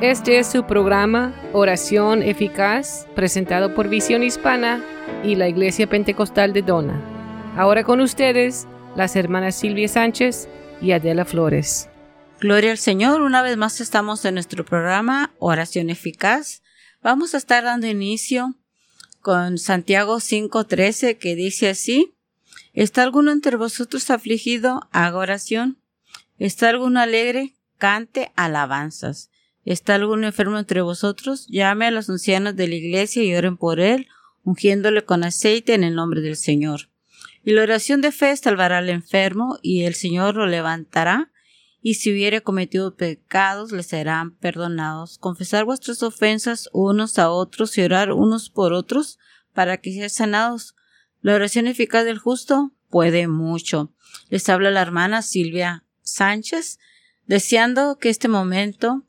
Este es su programa Oración Eficaz, presentado por Visión Hispana y la Iglesia Pentecostal de Dona. Ahora con ustedes, las hermanas Silvia Sánchez y Adela Flores. Gloria al Señor, una vez más estamos en nuestro programa Oración Eficaz. Vamos a estar dando inicio con Santiago 5:13 que dice así, ¿Está alguno entre vosotros afligido? Haga oración. ¿Está alguno alegre? Cante alabanzas. ¿Está algún enfermo entre vosotros? Llame a los ancianos de la iglesia y oren por él, ungiéndole con aceite en el nombre del Señor. Y la oración de fe salvará al enfermo, y el Señor lo levantará, y si hubiere cometido pecados le serán perdonados. Confesar vuestras ofensas unos a otros y orar unos por otros para que sean sanados. La oración eficaz del justo puede mucho. Les habla la hermana Silvia Sánchez, deseando que este momento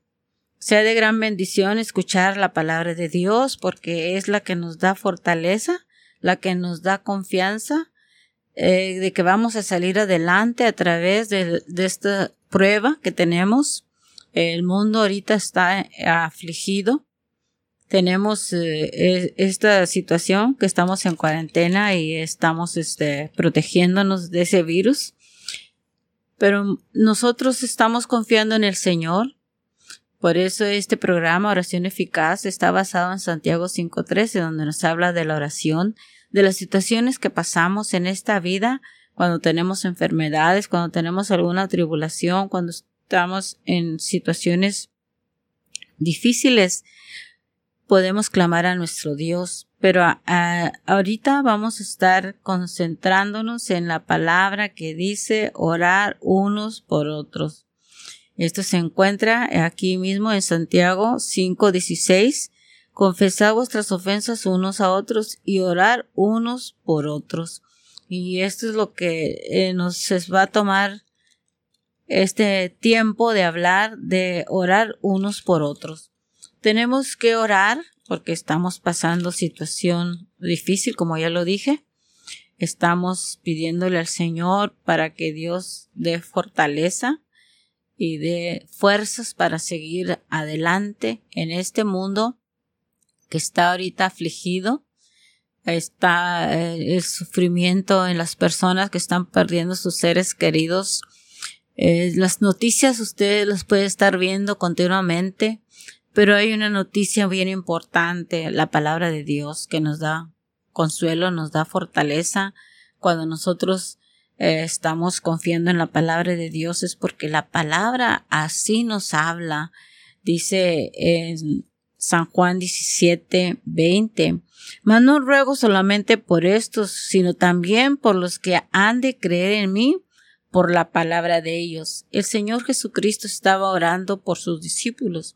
sea de gran bendición escuchar la palabra de Dios porque es la que nos da fortaleza, la que nos da confianza eh, de que vamos a salir adelante a través de, esta prueba que tenemos. El mundo ahorita está afligido. Tenemos eh, esta situación que estamos en cuarentena y estamos este, protegiéndonos de ese virus. Pero nosotros estamos confiando en el Señor por eso este programa Oración Eficaz está basado en Santiago 5.13, donde nos habla de la oración, de las situaciones que pasamos en esta vida cuando tenemos enfermedades, cuando tenemos alguna tribulación, cuando estamos en situaciones difíciles, podemos clamar a nuestro Dios. Pero ahorita vamos a estar concentrándonos en la palabra que dice orar unos por otros. Esto se encuentra aquí mismo en Santiago 5:16. Confesad vuestras ofensas unos a otros y orar unos por otros. Y esto es lo que eh, nos va a tomar este tiempo de hablar, de orar unos por otros. Tenemos que orar porque estamos pasando situación difícil, como ya lo dije. Estamos pidiéndole al Señor para que Dios dé fortaleza y de fuerzas para seguir adelante en este mundo que está ahorita afligido. Está eh, el sufrimiento en las personas que están perdiendo sus seres queridos. Eh, las noticias ustedes las pueden estar viendo continuamente, pero hay una noticia bien importante, la palabra de Dios que nos da consuelo, nos da fortaleza cuando nosotros eh, estamos confiando en la palabra de Dios es porque la palabra así nos habla. Dice en San Juan 17, 20. Mas no ruego solamente por estos, sino también por los que han de creer en mí por la palabra de ellos. El Señor Jesucristo estaba orando por sus discípulos,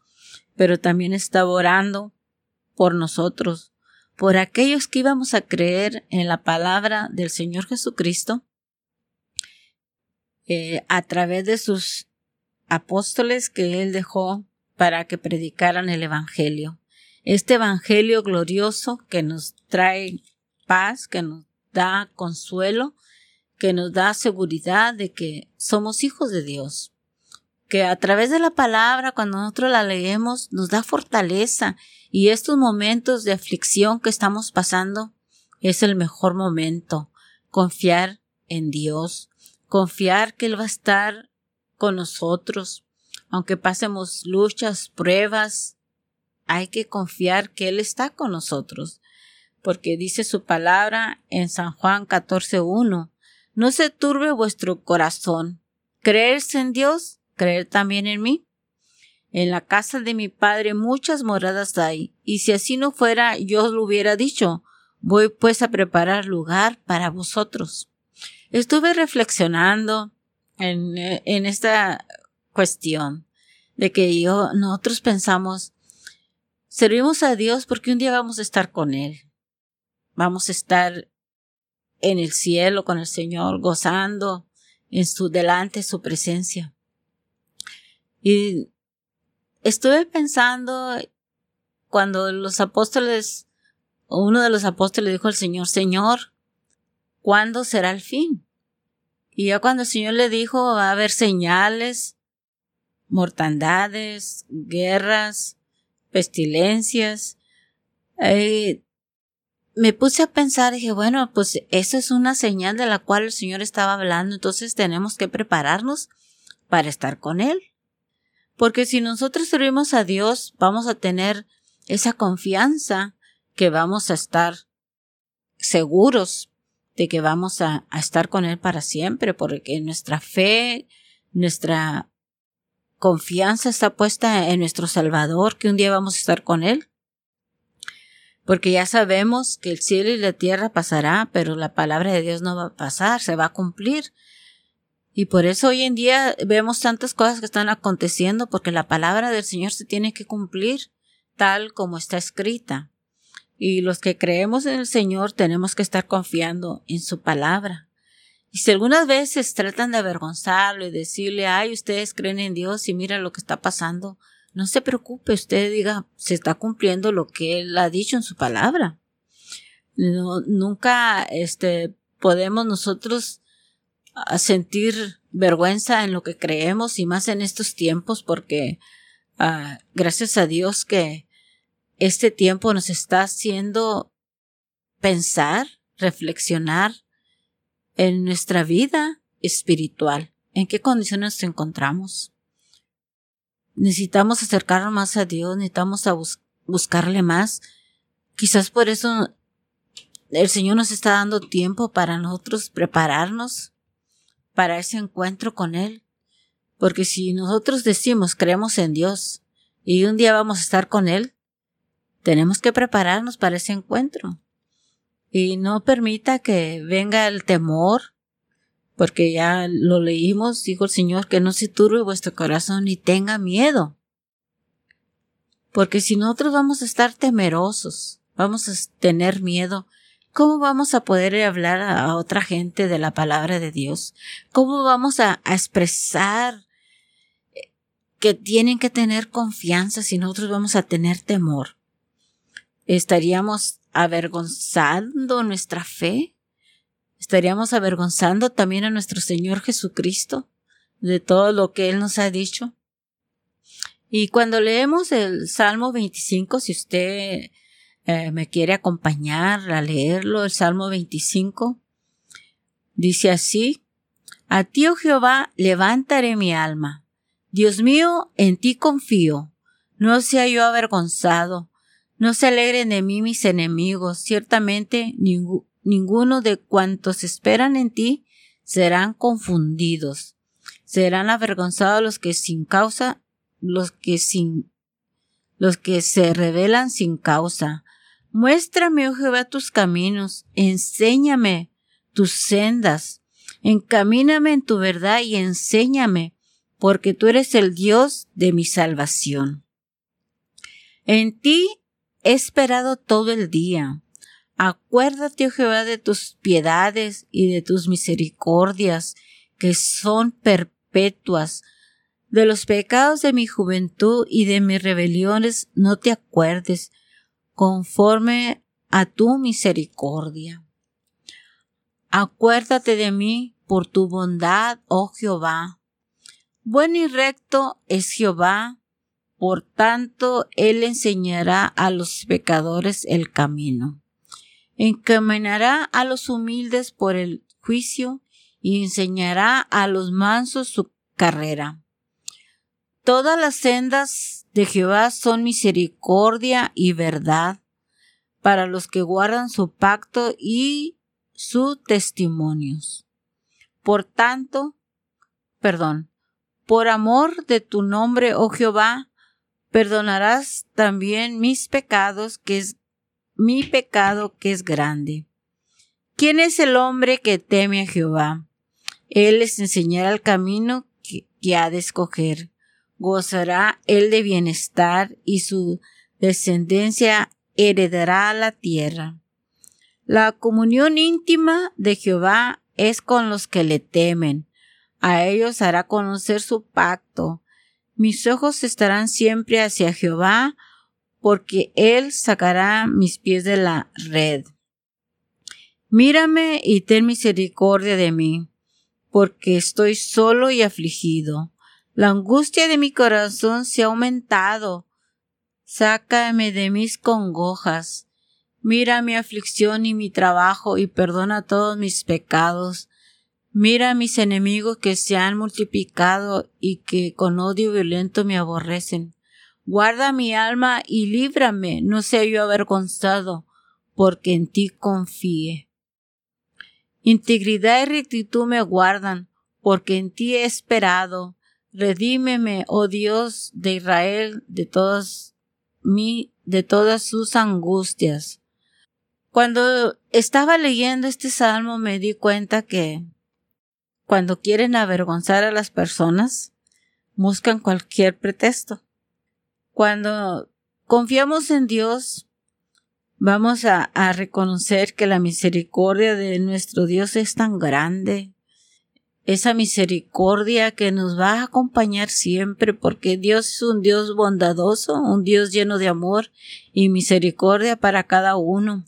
pero también estaba orando por nosotros, por aquellos que íbamos a creer en la palabra del Señor Jesucristo eh, a través de sus apóstoles que él dejó para que predicaran el Evangelio. Este Evangelio glorioso que nos trae paz, que nos da consuelo, que nos da seguridad de que somos hijos de Dios. Que a través de la palabra, cuando nosotros la leemos, nos da fortaleza y estos momentos de aflicción que estamos pasando es el mejor momento. Confiar en Dios, confiar que Él va a estar con nosotros, aunque pasemos luchas, pruebas, hay que confiar que Él está con nosotros, porque dice su palabra en San Juan 14.1, no se turbe vuestro corazón, creerse en Dios, creer también en mí. En la casa de mi padre muchas moradas hay, y si así no fuera, yo os lo hubiera dicho, voy pues a preparar lugar para vosotros. Estuve reflexionando en, en esta cuestión de que yo, nosotros pensamos, servimos a Dios porque un día vamos a estar con Él. Vamos a estar en el cielo con el Señor, gozando en su delante su presencia. Y estuve pensando cuando los apóstoles, uno de los apóstoles dijo al Señor, Señor, ¿cuándo será el fin? Y ya cuando el Señor le dijo, va a haber señales, mortandades, guerras, pestilencias. Eh, me puse a pensar, dije, bueno, pues eso es una señal de la cual el Señor estaba hablando, entonces tenemos que prepararnos para estar con Él. Porque si nosotros servimos a Dios, vamos a tener esa confianza que vamos a estar seguros de que vamos a, a estar con Él para siempre, porque nuestra fe, nuestra confianza está puesta en nuestro Salvador, que un día vamos a estar con Él. Porque ya sabemos que el cielo y la tierra pasará, pero la palabra de Dios no va a pasar, se va a cumplir. Y por eso hoy en día vemos tantas cosas que están aconteciendo, porque la palabra del Señor se tiene que cumplir tal como está escrita. Y los que creemos en el Señor tenemos que estar confiando en su palabra. Y si algunas veces tratan de avergonzarlo y decirle, ay, ustedes creen en Dios y mira lo que está pasando, no se preocupe, usted diga, se está cumpliendo lo que Él ha dicho en su palabra. nunca, este, podemos nosotros ah, sentir vergüenza en lo que creemos y más en estos tiempos porque ah, gracias a Dios que este tiempo nos está haciendo pensar, reflexionar en nuestra vida espiritual. ¿En qué condiciones nos encontramos? Necesitamos acercarnos más a Dios, necesitamos buscarle más. Quizás por eso el Señor nos está dando tiempo para nosotros prepararnos para ese encuentro con Él. Porque si nosotros decimos creemos en Dios y un día vamos a estar con Él, tenemos que prepararnos para ese encuentro y no permita que venga el temor, porque ya lo leímos, dijo el Señor, que no se turbe vuestro corazón ni tenga miedo. Porque si nosotros vamos a estar temerosos, vamos a tener miedo, ¿cómo vamos a poder hablar a otra gente de la palabra de Dios? ¿Cómo vamos a, a expresar que tienen que tener confianza si nosotros vamos a tener temor? ¿Estaríamos avergonzando nuestra fe? ¿Estaríamos avergonzando también a nuestro Señor Jesucristo de todo lo que Él nos ha dicho? Y cuando leemos el Salmo 25, si usted eh, me quiere acompañar a leerlo, el Salmo 25, dice así, A ti, oh Jehová, levantaré mi alma. Dios mío, en ti confío. No sea yo avergonzado. No se alegren de mí mis enemigos, ciertamente ninguno de cuantos esperan en ti serán confundidos. Serán avergonzados los que sin causa, los que sin, los que se rebelan sin causa. Muéstrame, oh Jehová, tus caminos, enséñame tus sendas, encamíname en tu verdad y enséñame, porque tú eres el Dios de mi salvación. En ti He esperado todo el día. Acuérdate, oh Jehová, de tus piedades y de tus misericordias, que son perpetuas. De los pecados de mi juventud y de mis rebeliones no te acuerdes, conforme a tu misericordia. Acuérdate de mí por tu bondad, oh Jehová. Buen y recto es Jehová, por tanto, Él enseñará a los pecadores el camino. Encaminará a los humildes por el juicio y enseñará a los mansos su carrera. Todas las sendas de Jehová son misericordia y verdad para los que guardan su pacto y sus testimonios. Por tanto, perdón, por amor de tu nombre, oh Jehová, perdonarás también mis pecados, que es mi pecado que es grande. ¿Quién es el hombre que teme a Jehová? Él les enseñará el camino que, ha de escoger. Gozará él de bienestar y su descendencia heredará la tierra. La comunión íntima de Jehová es con los que le temen. A ellos hará conocer su pacto mis ojos estarán siempre hacia Jehová, porque Él sacará mis pies de la red. Mírame y ten misericordia de mí, porque estoy solo y afligido. La angustia de mi corazón se ha aumentado. Sácame de mis congojas. Mira mi aflicción y mi trabajo y perdona todos mis pecados. Mira mis enemigos que se han multiplicado y que con odio violento me aborrecen. Guarda mi alma y líbrame, no sea yo avergonzado, porque en ti confíe. Integridad y rectitud me guardan, porque en ti he esperado. Redímeme, oh Dios de Israel, de todas mi, de todas sus angustias. Cuando estaba leyendo este salmo me di cuenta que cuando quieren avergonzar a las personas, buscan cualquier pretexto. Cuando confiamos en Dios, vamos a, a, reconocer que la misericordia de nuestro Dios es tan grande, esa misericordia que nos va a acompañar siempre, porque Dios es un Dios bondadoso, un Dios lleno de amor y misericordia para cada uno.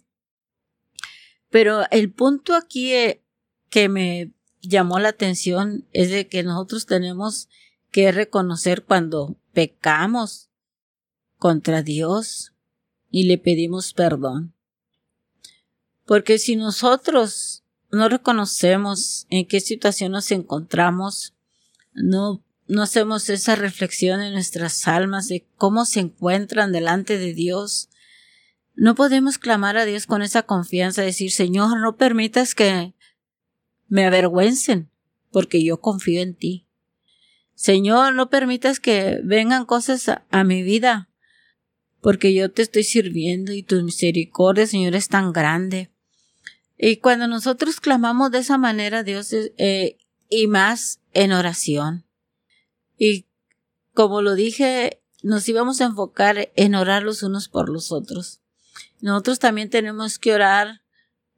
Pero el punto aquí eh, que me llamó la atención es de que nosotros tenemos que reconocer cuando pecamos contra Dios y le pedimos perdón. Porque si nosotros no reconocemos en qué situación nos encontramos, no, no hacemos esa reflexión en nuestras almas de cómo se encuentran delante de Dios, no podemos clamar a Dios con esa confianza, decir, Señor, no permitas que me avergüencen, porque yo confío en ti. Señor, no permitas que vengan cosas a, mi vida, porque yo te estoy sirviendo y tu misericordia, Señor, es tan grande. Y cuando nosotros clamamos de esa manera, Dios, eh, y más en oración. Y como lo dije, nos íbamos a enfocar en orar los unos por los otros. Nosotros también tenemos que orar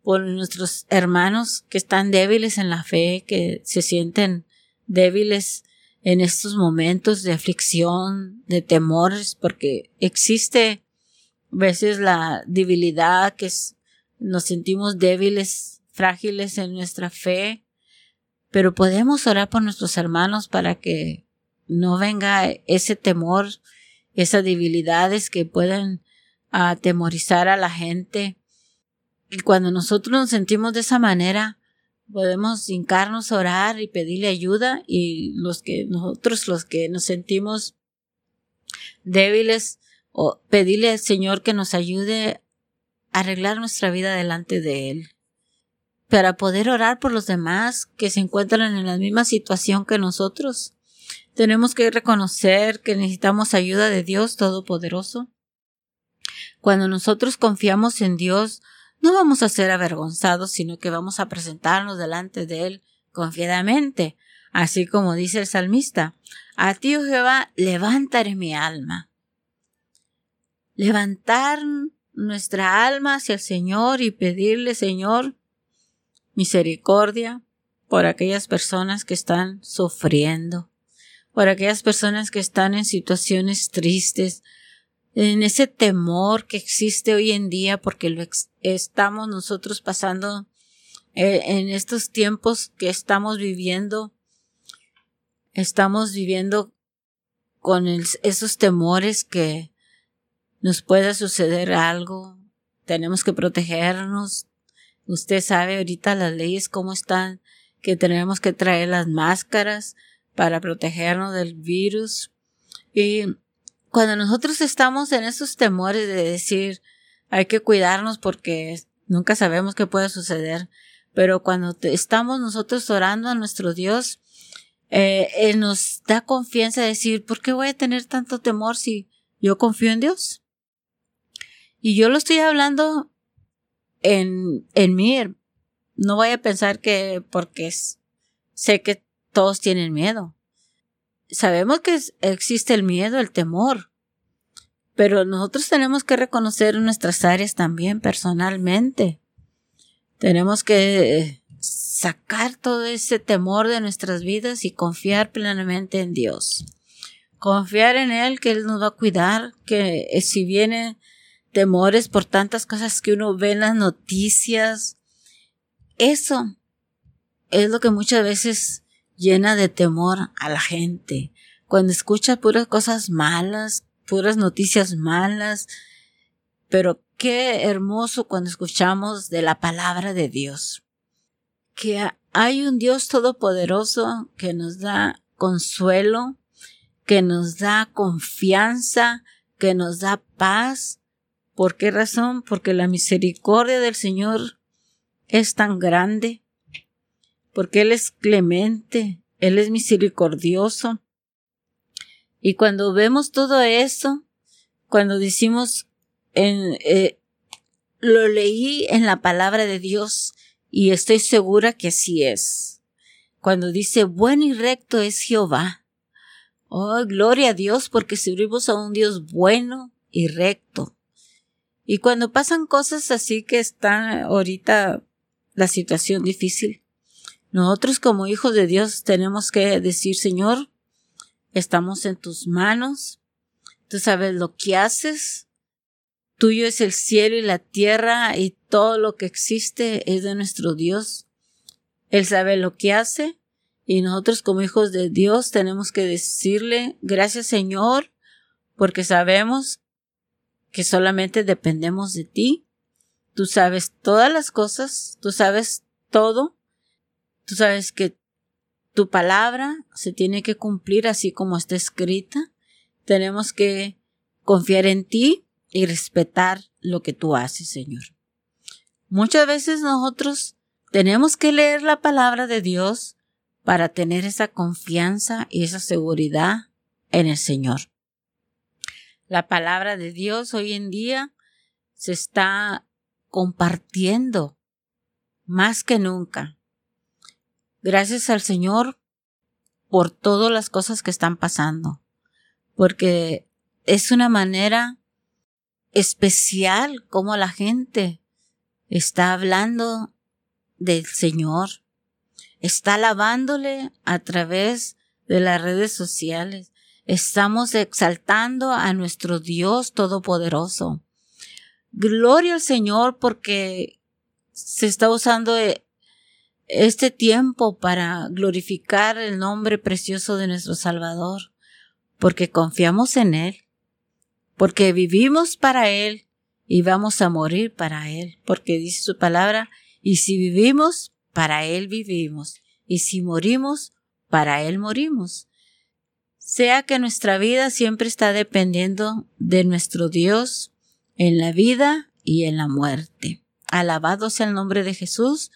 por nuestros hermanos que están débiles en la fe, que se sienten débiles en estos momentos de aflicción, de temores, porque existe a veces la debilidad que nos sentimos débiles, frágiles en nuestra fe, pero podemos orar por nuestros hermanos para que no venga ese temor, esas debilidades que puedan a atemorizar a la gente. Y cuando nosotros nos sentimos de esa manera, podemos hincarnos orar y pedirle ayuda y los que nosotros los que nos sentimos débiles o pedirle al Señor que nos ayude a arreglar nuestra vida delante de Él. Para poder orar por los demás que se encuentran en la misma situación que nosotros, tenemos que reconocer que necesitamos ayuda de Dios Todopoderoso cuando nosotros confiamos en Dios, no vamos a ser avergonzados, sino que vamos a presentarnos delante de Él confiadamente, así como dice el salmista, a ti, oh Jehová, levantaré mi alma. Levantar nuestra alma hacia el Señor y pedirle, Señor, misericordia por aquellas personas que están sufriendo, por aquellas personas que están en situaciones tristes, en ese temor que existe hoy en día porque lo estamos nosotros pasando eh, en estos tiempos que estamos viviendo, estamos viviendo con esos temores que nos pueda suceder algo, tenemos que protegernos. Usted sabe ahorita las leyes cómo están, que tenemos que traer las máscaras para protegernos del virus. Y cuando nosotros estamos en esos temores de decir hay que cuidarnos porque nunca sabemos qué puede suceder, pero cuando estamos nosotros orando a nuestro Dios, eh, nos da confianza de decir, ¿por qué voy a tener tanto temor si yo confío en Dios? Y yo lo estoy hablando en, en mí. No voy a pensar que porque sé que todos tienen miedo sabemos que existe el miedo, el temor, pero nosotros tenemos que reconocer nuestras áreas también personalmente. Tenemos que eh, sacar todo ese temor de nuestras vidas y confiar plenamente en Dios. Confiar en Él, que Él nos va a cuidar, que eh, si viene temores por tantas cosas que uno ve en las noticias, eso es lo que muchas veces llena de temor a la gente. cuando escuchas puras cosas malas, puras noticias malas, pero qué hermoso cuando escuchamos de la palabra de Dios. Que hay un Dios todopoderoso que nos da consuelo, que nos da confianza, que nos da paz. ¿Por qué razón? Porque la misericordia del Señor es tan grande, porque Él es clemente, Él es misericordioso. Y cuando vemos todo eso, cuando decimos, en, eh, lo leí en la palabra de Dios y estoy segura que así es. Cuando dice, bueno y recto es Jehová. Oh, gloria a Dios porque servimos a un Dios bueno y recto. Y cuando pasan cosas así que están ahorita la situación difícil, nosotros como hijos de Dios tenemos que decir, Señor, estamos en tus manos, tú sabes lo que haces, tuyo es el cielo y la tierra y todo lo que existe es de nuestro Dios. Él sabe lo que hace. Y nosotros como hijos de Dios tenemos que decirle gracias Señor porque sabemos que solamente dependemos de ti. Tú sabes todas las cosas, tú sabes todo Tú sabes que tu palabra se tiene que cumplir así como está escrita. Tenemos que confiar en ti y respetar lo que tú haces, Señor. Muchas veces nosotros tenemos que leer la palabra de Dios para tener esa confianza y esa seguridad en el Señor. La palabra de Dios hoy en día se está compartiendo más que nunca. Gracias al Señor por todas las cosas que están pasando, porque es una manera especial como la gente está hablando del Señor, está alabándole a través de las redes sociales. Estamos exaltando a nuestro Dios Todopoderoso. Gloria al Señor porque se está usando este tiempo para glorificar el nombre precioso de nuestro Salvador, porque confiamos en Él, porque vivimos para Él y vamos a morir para Él, porque dice su palabra, y si vivimos, para Él vivimos, y si morimos, para Él morimos. Sea que nuestra vida siempre está dependiendo de nuestro Dios en la vida y en la muerte. Alabado sea el nombre de Jesús,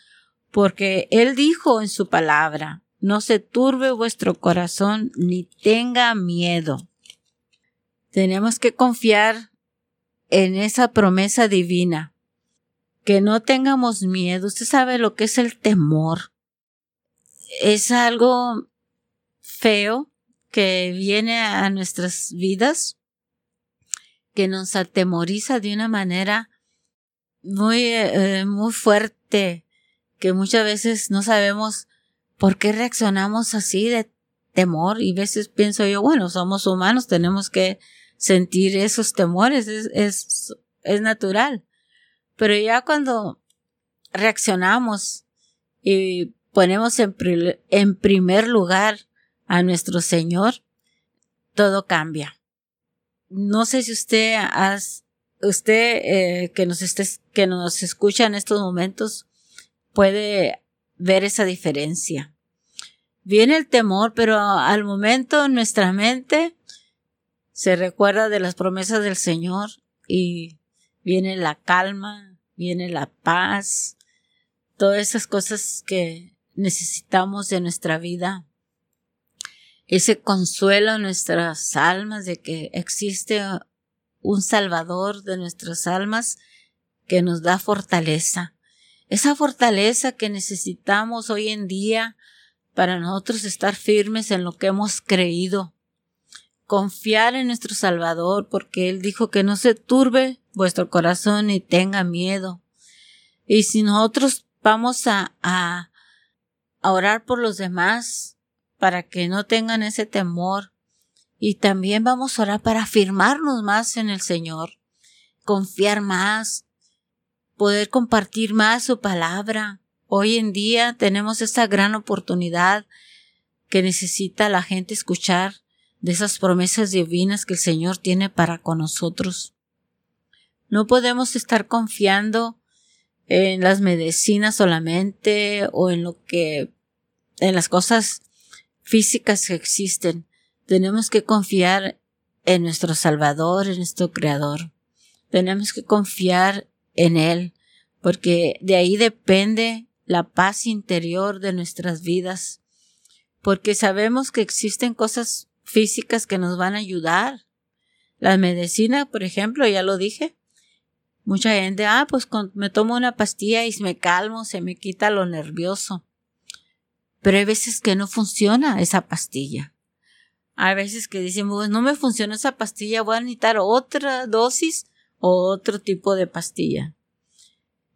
porque Él dijo en su palabra, no se turbe vuestro corazón ni tenga miedo. Tenemos que confiar en esa promesa divina, que no tengamos miedo. Usted sabe lo que es el temor. Es algo feo que viene a nuestras vidas, que nos atemoriza de una manera muy, eh, muy fuerte que muchas veces no sabemos por qué reaccionamos así de temor y veces pienso yo, bueno, somos humanos, tenemos que sentir esos temores, es, es, es natural. Pero ya cuando reaccionamos y ponemos en, en primer lugar a nuestro Señor, todo cambia. No sé si usted has, usted eh, que nos esté, que nos escucha en estos momentos, puede ver esa diferencia. Viene el temor, pero al momento nuestra mente se recuerda de las promesas del Señor y viene la calma, viene la paz, todas esas cosas que necesitamos de nuestra vida. Ese consuelo en nuestras almas de que existe un Salvador de nuestras almas que nos da fortaleza esa fortaleza que necesitamos hoy en día para nosotros estar firmes en lo que hemos creído. Confiar en nuestro Salvador porque Él dijo que no se turbe vuestro corazón ni tenga miedo. Y si nosotros vamos a, a, a orar por los demás para que no tengan ese temor y también vamos a orar para afirmarnos más en el Señor, confiar más, poder compartir más su palabra. Hoy en día tenemos esta gran oportunidad que necesita la gente escuchar de esas promesas divinas que el Señor tiene para con nosotros. No podemos estar confiando en las medicinas solamente o en lo que, en las cosas físicas que existen. Tenemos que confiar en nuestro Salvador, en nuestro Creador. Tenemos que confiar en Él, porque de ahí depende la paz interior de nuestras vidas, porque sabemos que existen cosas físicas que nos van a ayudar. La medicina, por ejemplo, ya lo dije. Mucha gente, ah, pues me tomo una pastilla y me calmo, se me quita lo nervioso. Pero hay veces que no funciona esa pastilla. Hay veces que decimos, pues no me funciona esa pastilla, voy a necesitar otra dosis o otro tipo de pastilla.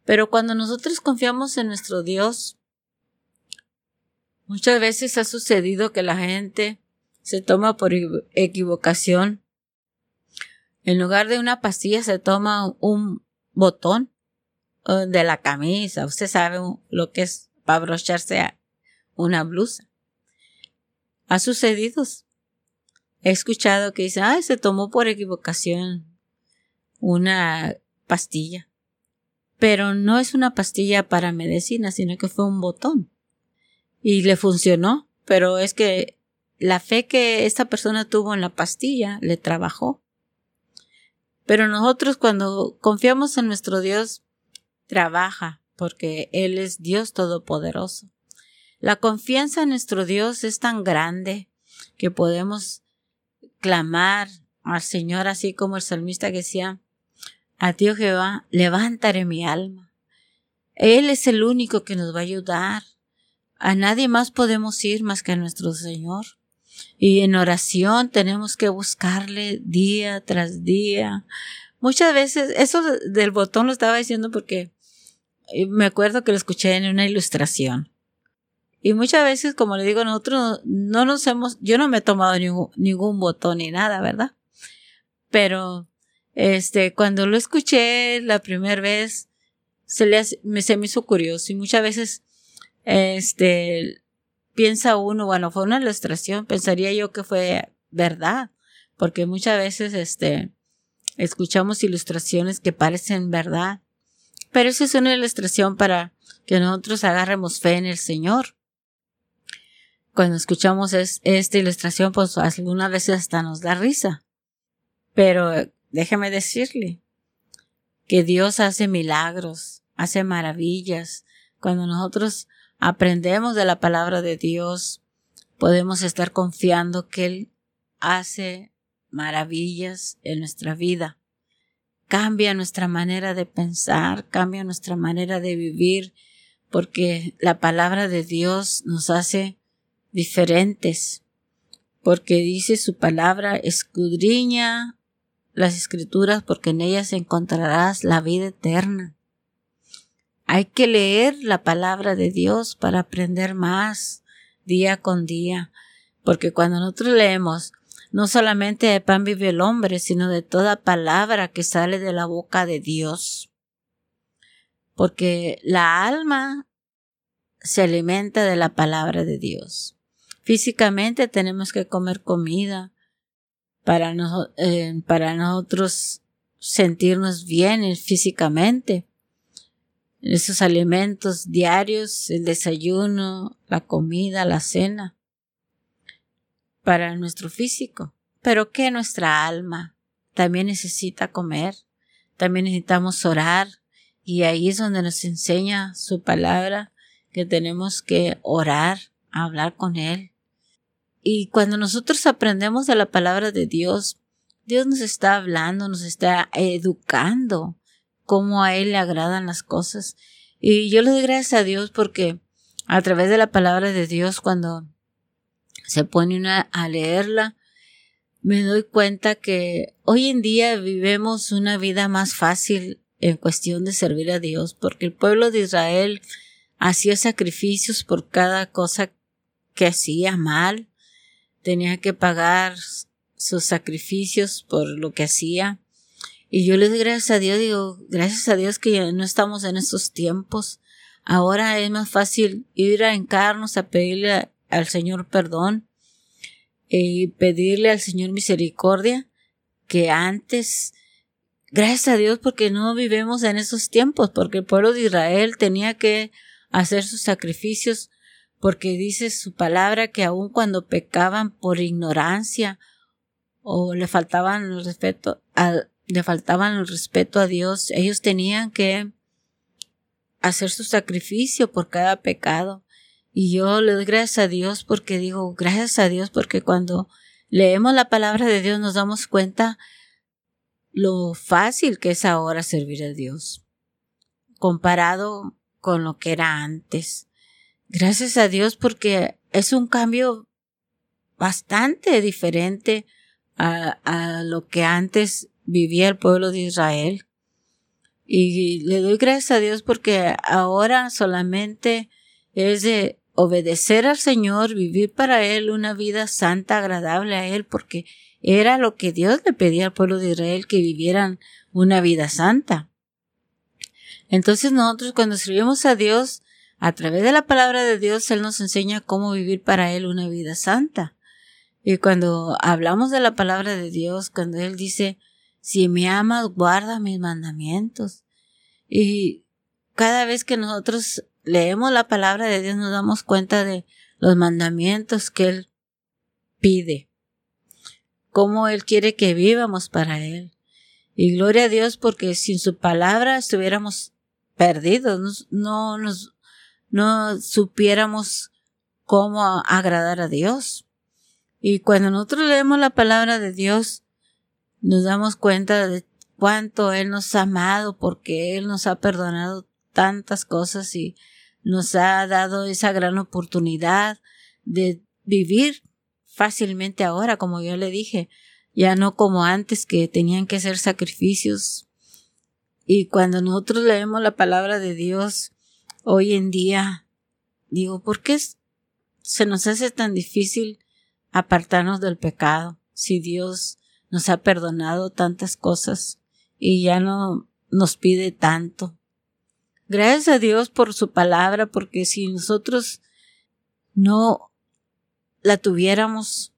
Pero cuando nosotros confiamos en nuestro Dios, muchas veces ha sucedido que la gente se toma por equivocación. En lugar de una pastilla se toma un botón eh, de la camisa. Usted sabe lo que es para abrocharse una blusa. Ha sucedido. He escuchado que dice, ay, se tomó por equivocación una pastilla. Pero no es una pastilla para medicina, sino que fue un botón. Y le funcionó, pero es que la fe que esta persona tuvo en la pastilla le trabajó. Pero nosotros cuando confiamos en nuestro Dios, trabaja, porque Él es Dios Todopoderoso. La confianza en nuestro Dios es tan grande que podemos clamar al Señor así como el salmista que decía, a Dios Jehová, levántaré mi alma. Él es el único que nos va a ayudar. A nadie más podemos ir más que a nuestro Señor. Y en oración tenemos que buscarle día tras día. Muchas veces, eso del botón lo estaba diciendo porque eh, me acuerdo que lo escuché en una ilustración. Y muchas veces, como le digo, nosotros no nos hemos, yo no me he tomado ningún botón ni nada, ¿verdad? Pero, este, cuando lo escuché la primera vez, se le, me, se me hizo curioso y muchas veces, este, piensa uno, bueno, fue una ilustración, pensaría yo que fue verdad, porque muchas veces, este, escuchamos ilustraciones que parecen verdad, pero eso es una ilustración para que nosotros agarremos fe en el Señor. Cuando escuchamos esta ilustración, pues algunas veces hasta nos da risa. Pero déjeme decirle que Dios hace milagros, hace maravillas. Cuando nosotros aprendemos de la palabra de Dios, podemos estar confiando que Él hace maravillas en nuestra vida. Cambia nuestra manera de pensar, cambia nuestra manera de vivir, porque la palabra de Dios nos hace diferentes, porque dice su palabra, escudriña las escrituras, porque en ellas encontrarás la vida eterna. Hay que leer la palabra de Dios para aprender más día con día, porque cuando nosotros leemos, no solamente de pan vive el hombre, sino de toda palabra que sale de la boca de Dios. Porque la alma se alimenta de la palabra de Dios. Físicamente tenemos que comer comida para, eh, para nosotros sentirnos bien físicamente esos alimentos diarios, el desayuno, la comida, la cena, para nuestro físico. Pero que nuestra alma también necesita comer, también necesitamos orar, y ahí es donde nos enseña su palabra que tenemos que orar, hablar con Él. Y cuando nosotros aprendemos de la palabra de Dios, Dios nos está hablando, nos está educando cómo a Él le agradan las cosas. Y yo le doy gracias a Dios porque a través de la palabra de Dios, cuando se pone una a leerla, me doy cuenta que hoy en día vivemos una vida más fácil en cuestión de servir a Dios, porque el pueblo de Israel hacía sacrificios por cada cosa que hacía mal, tenía que pagar sus sacrificios por lo que hacía. Y yo le doy gracias a Dios, digo, gracias a Dios que ya no estamos en estos tiempos. Ahora es más fácil ir a encarnos a pedirle al Señor perdón. y pedirle al Señor misericordia que antes, gracias a Dios porque no vivimos en esos tiempos, porque el pueblo de Israel tenía que hacer sus sacrificios, porque dice su palabra que aun cuando pecaban por ignorancia o le faltaban el respeto a, le faltaban el respeto a Dios, ellos tenían que hacer su sacrificio por cada pecado. Y yo le doy gracias a Dios porque digo, gracias a Dios porque cuando leemos la palabra de Dios nos damos cuenta lo fácil que es ahora servir a Dios comparado con lo que era antes. Gracias a Dios porque es un cambio bastante diferente a, lo que antes vivía el pueblo de Israel. Y le doy gracias a Dios porque ahora solamente es de obedecer al Señor, vivir para Él una vida santa, agradable a Él, porque era lo que Dios le pedía al pueblo de Israel, que vivieran una vida santa. Entonces nosotros cuando servimos a Dios, a través de la palabra de Dios, Él nos enseña cómo vivir para Él una vida santa. Y cuando hablamos de la palabra de Dios, cuando Él dice, si me amas, guarda mis mandamientos. Y cada vez que nosotros leemos la palabra de Dios nos damos cuenta de los mandamientos que Él pide, cómo Él quiere que vivamos para Él. Y gloria a Dios porque sin su palabra estuviéramos perdidos, no nos, no supiéramos cómo agradar a Dios. Y cuando nosotros leemos la palabra de Dios, nos damos cuenta de cuánto Él nos ha amado porque Él nos ha perdonado tantas cosas y nos ha dado esa gran oportunidad de vivir fácilmente ahora, como yo le dije, ya no como antes que tenían que hacer sacrificios. Y cuando nosotros leemos la palabra de Dios hoy en día, digo, ¿por qué se nos hace tan difícil apartarnos del pecado si Dios nos ha perdonado tantas cosas y ya no nos pide tanto. Gracias a Dios por su palabra, porque si nosotros no la tuviéramos,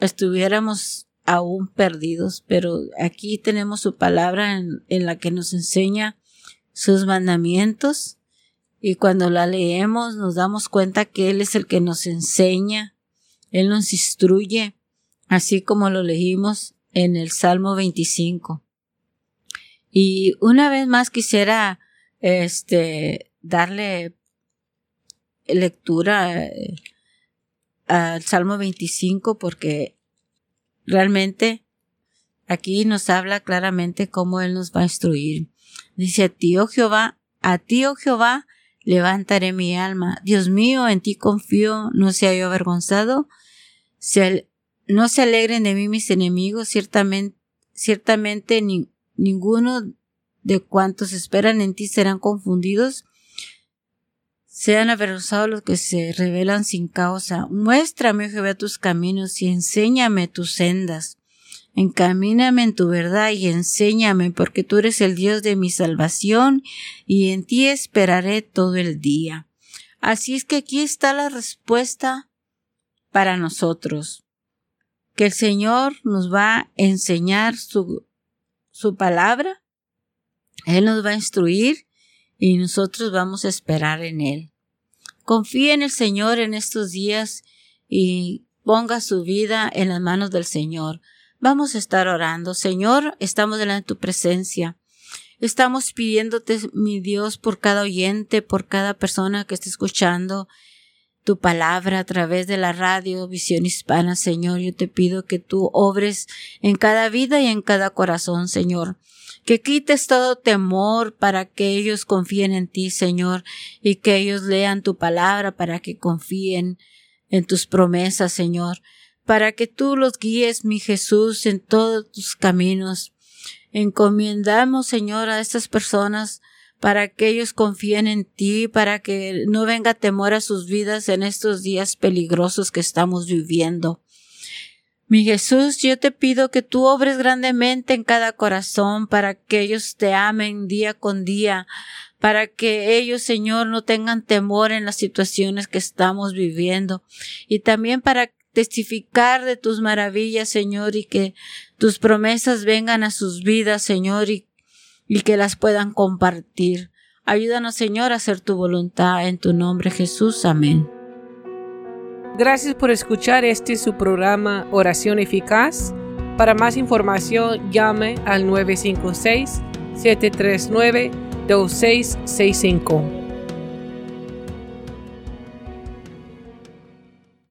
estuviéramos aún perdidos, pero aquí tenemos su palabra en, en la que nos enseña sus mandamientos y cuando la leemos nos damos cuenta que Él es el que nos enseña, Él nos instruye, así como lo leímos en el Salmo 25. Y una vez más quisiera este darle lectura eh, al Salmo 25 porque realmente aquí nos habla claramente cómo Él nos va a instruir. Dice a ti, oh Jehová, a ti, oh Jehová, levantaré mi alma. Dios mío, en ti confío, no sea yo avergonzado. No se alegren de mí mis enemigos, ciertamente, ciertamente ni, ninguno de cuantos esperan en ti serán confundidos. Sean avergonzados los que se rebelan sin causa. Muéstrame, Jehová, tus caminos y enséñame tus sendas. Encamíname en tu verdad y enséñame, porque tú eres el Dios de mi salvación, y en ti esperaré todo el día. Así es que aquí está la respuesta para nosotros que el Señor nos va a enseñar su, su palabra, Él nos va a instruir y nosotros vamos a esperar en Él. Confíe en el Señor en estos días y ponga su vida en las manos del Señor. Vamos a estar orando. Señor, estamos delante de tu presencia. Estamos pidiéndote, mi Dios, por cada oyente, por cada persona que esté escuchando tu palabra a través de la radio Visión Hispana, Señor. Yo te pido que tú obres en cada vida y en cada corazón, Señor. Que quites todo temor para que ellos confíen en ti, Señor, y que ellos lean tu palabra para que confíen en tus promesas, Señor, para que tú los guíes, mi Jesús, en todos tus caminos. Encomendamos, Señor, a estas personas para que ellos confíen en ti, para que no venga temor a sus vidas en estos días peligrosos que estamos viviendo. Mi Jesús, yo te pido que tú obres grandemente en cada corazón para que ellos te amen día con día, para que ellos, Señor, no tengan temor en las situaciones que estamos viviendo y también para testificar de tus maravillas, Señor, y que tus promesas vengan a sus vidas, Señor, y, y que las puedan compartir. Ayúdanos, Señor, a hacer tu voluntad en tu nombre, Jesús. Amén. Gracias por escuchar este su programa Oración Eficaz. Para más información, llame al 956 739 2665.